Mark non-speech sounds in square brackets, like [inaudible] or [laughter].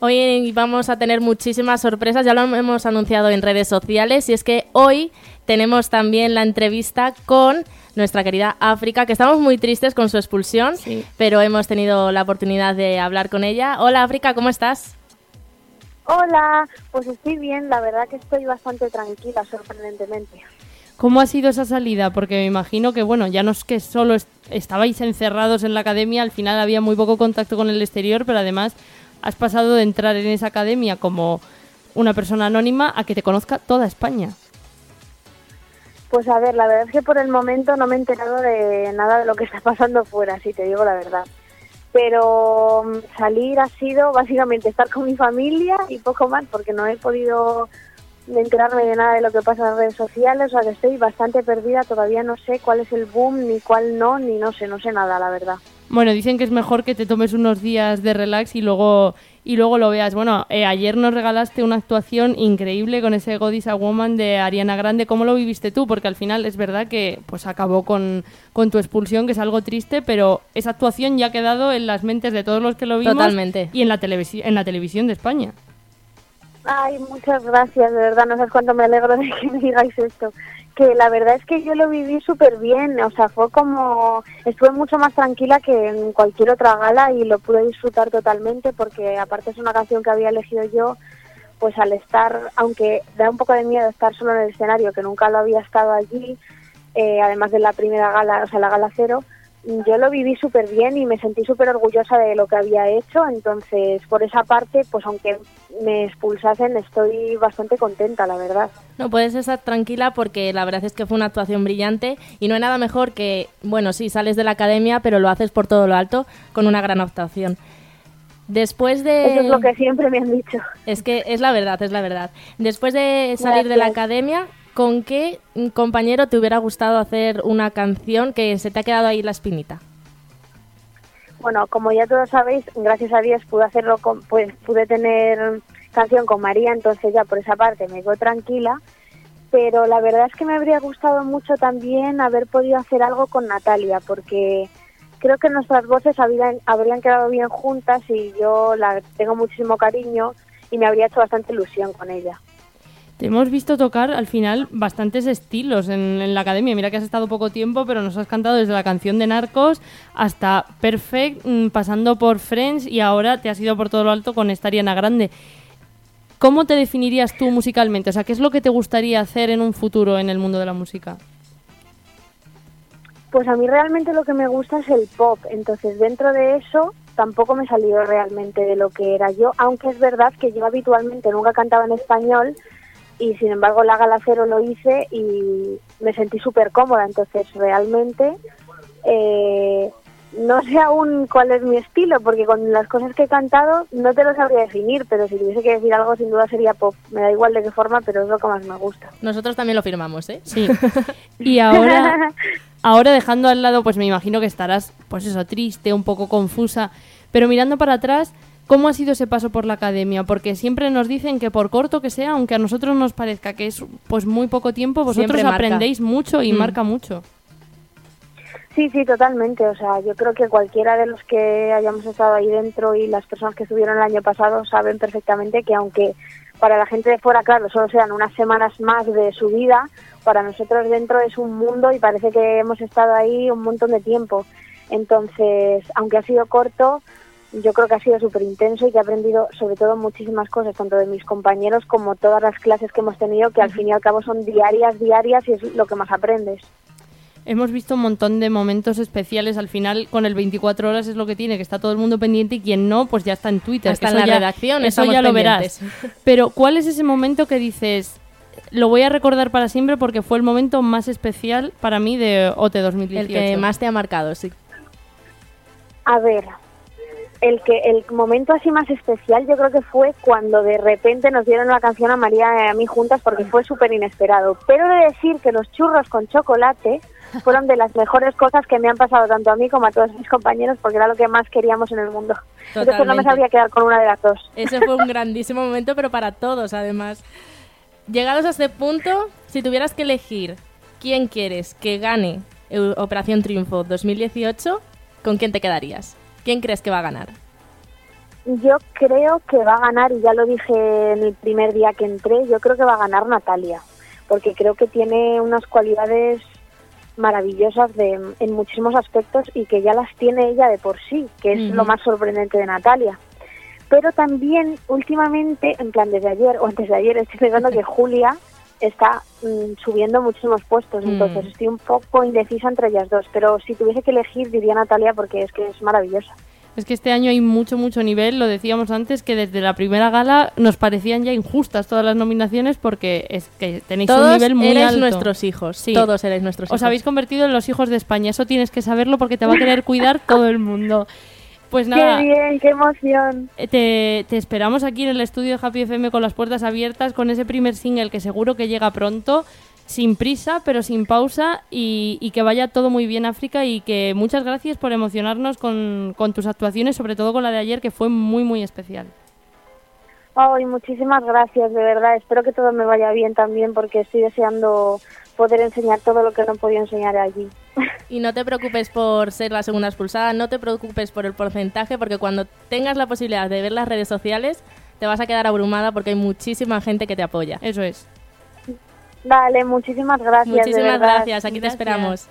Hoy vamos a tener muchísimas sorpresas, ya lo hemos anunciado en redes sociales y es que hoy tenemos también la entrevista con nuestra querida África, que estamos muy tristes con su expulsión, pero hemos tenido la oportunidad de hablar con ella. Hola África, ¿cómo estás? Hola, pues estoy bien, la verdad que estoy bastante tranquila, sorprendentemente. ¿Cómo ha sido esa salida? Porque me imagino que, bueno, ya no es que solo estabais encerrados en la academia, al final había muy poco contacto con el exterior, pero además has pasado de entrar en esa academia como una persona anónima a que te conozca toda España. Pues a ver, la verdad es que por el momento no me he enterado de nada de lo que está pasando fuera, si te digo la verdad. Pero mm, salir ha sido básicamente estar con mi familia y poco más, porque no he podido enterarme de nada de lo que pasa en las redes sociales, o sea que estoy bastante perdida, todavía no sé cuál es el boom, ni cuál no, ni no sé, no sé nada, la verdad. Bueno, dicen que es mejor que te tomes unos días de relax y luego y luego lo veas. Bueno, eh, ayer nos regalaste una actuación increíble con ese God a Woman de Ariana Grande. ¿Cómo lo viviste tú? Porque al final es verdad que pues acabó con, con tu expulsión, que es algo triste, pero esa actuación ya ha quedado en las mentes de todos los que lo vimos Totalmente. y en la, en la televisión de España. Ay, muchas gracias, de verdad, no sabes cuánto me alegro de que me digáis esto que la verdad es que yo lo viví súper bien, o sea, fue como, estuve mucho más tranquila que en cualquier otra gala y lo pude disfrutar totalmente porque aparte es una canción que había elegido yo, pues al estar, aunque da un poco de miedo estar solo en el escenario, que nunca lo había estado allí, eh, además de la primera gala, o sea, la gala cero, yo lo viví súper bien y me sentí súper orgullosa de lo que había hecho, entonces por esa parte, pues aunque me expulsasen, estoy bastante contenta, la verdad. No, puedes estar tranquila porque la verdad es que fue una actuación brillante y no hay nada mejor que, bueno, sí, sales de la academia, pero lo haces por todo lo alto con una gran actuación. Después de... Eso es lo que siempre me han dicho. Es que es la verdad, es la verdad. Después de salir de la academia, ¿con qué compañero te hubiera gustado hacer una canción que se te ha quedado ahí la espinita? Bueno, como ya todos sabéis, gracias a Dios pude hacerlo, con, pues pude tener canción con María, entonces ya por esa parte me quedo tranquila. Pero la verdad es que me habría gustado mucho también haber podido hacer algo con Natalia, porque creo que nuestras voces habrían, habrían quedado bien juntas y yo la tengo muchísimo cariño y me habría hecho bastante ilusión con ella. Te hemos visto tocar al final bastantes estilos en, la academia. Mira que has estado poco tiempo, pero nos has cantado desde la canción de Narcos hasta Perfect, mm, pasando por Friends y ahora te has ido por todo lo alto con esta Ariana Grande. ¿Cómo te definirías tú musicalmente? O sea, ¿qué es lo que te gustaría hacer en un futuro en el mundo de la música? Pues a mí realmente lo que me gusta es el pop. Entonces, dentro de eso, tampoco me salió realmente de lo que era yo, aunque es verdad que yo habitualmente nunca cantaba en español y sin embargo la gala cero lo hice y me sentí súper cómoda, entonces realmente eh, no sé aún cuál es mi estilo, porque con las cosas que he cantado no te lo sabría definir, pero si tuviese que decir algo sin duda sería pop, me da igual de qué forma, pero es lo que más me gusta. Nosotros también lo firmamos, ¿eh? Sí. [laughs] y ahora, [laughs] ahora dejando al lado, pues me imagino que estarás, pues eso, triste, un poco confusa, pero mirando para atrás... ¿Cómo ha sido ese paso por la academia? Porque siempre nos dicen que por corto que sea, aunque a nosotros nos parezca que es pues muy poco tiempo, vosotros aprendéis mucho y mm. marca mucho. Sí, sí, totalmente. O sea, yo creo que cualquiera de los que hayamos estado ahí dentro y las personas que estuvieron el año pasado saben perfectamente que aunque para la gente de fuera, claro, solo sean unas semanas más de su vida, para nosotros dentro es un mundo y parece que hemos estado ahí un montón de tiempo. Entonces, aunque ha sido corto, yo creo que ha sido súper intenso y que he aprendido sobre todo muchísimas cosas, tanto de mis compañeros como todas las clases que hemos tenido, que al fin y al cabo son diarias, diarias y es lo que más aprendes. Hemos visto un montón de momentos especiales. Al final, con el 24 horas es lo que tiene, que está todo el mundo pendiente y quien no, pues ya está en Twitter. Está en la redacción, eso ya lo verás. [laughs] Pero, ¿cuál es ese momento que dices, lo voy a recordar para siempre porque fue el momento más especial para mí de OT 2018? El que más te ha marcado, sí. A ver, el que el momento así más especial yo creo que fue cuando de repente nos dieron la canción a María y a mí juntas porque fue súper inesperado. Pero de decir que los churros con chocolate fueron de las mejores cosas que me han pasado tanto a mí como a todos mis compañeros porque era lo que más queríamos en el mundo. Entonces no me sabía quedar con una de las dos. Ese fue un grandísimo momento, pero para todos además. Llegados a este punto, si tuvieras que elegir quién quieres que gane Operación Triunfo 2018, ¿con quién te quedarías? ¿Quién crees que va a ganar? Yo creo que va a ganar, y ya lo dije en el primer día que entré, yo creo que va a ganar Natalia, porque creo que tiene unas cualidades maravillosas de, en muchísimos aspectos y que ya las tiene ella de por sí, que es lo más sorprendente de Natalia. Pero también últimamente, en plan desde ayer o antes de ayer, estoy pensando que [laughs] Julia está mm, subiendo muchísimos puestos, Mm. entonces estoy un poco indecisa entre ellas dos, pero si tuviese que elegir diría Natalia porque es que es maravillosa. Es que este año hay mucho, mucho nivel. Lo decíamos antes que desde la primera gala nos parecían ya injustas todas las nominaciones porque es que tenéis un nivel muy alto. nuestros hijos. Sí. Todos erais nuestros hijos. Os habéis convertido en los hijos de España. Eso tienes que saberlo porque te va a querer cuidar todo el mundo. Pues nada, ¡Qué bien! ¡Qué emoción! eh, te, te esperamos aquí en el estudio de Happy FM con las puertas abiertas, con ese primer single que seguro que llega pronto, sin prisa, pero sin pausa, y, y que vaya todo muy bien, África, y que muchas gracias por emocionarnos con, con tus actuaciones, sobre todo con la de ayer, que fue muy, muy especial. Ay, muchísimas gracias, de verdad. Espero que todo me vaya bien también porque estoy deseando poder enseñar todo lo que no podido enseñar allí. Y no te preocupes por ser la segunda expulsada, no te preocupes por el porcentaje, porque cuando tengas la posibilidad de ver las redes sociales, te vas a quedar abrumada porque hay muchísima gente que te apoya. Eso es. Vale, muchísimas gracias. Muchísimas gracias, aquí te esperamos.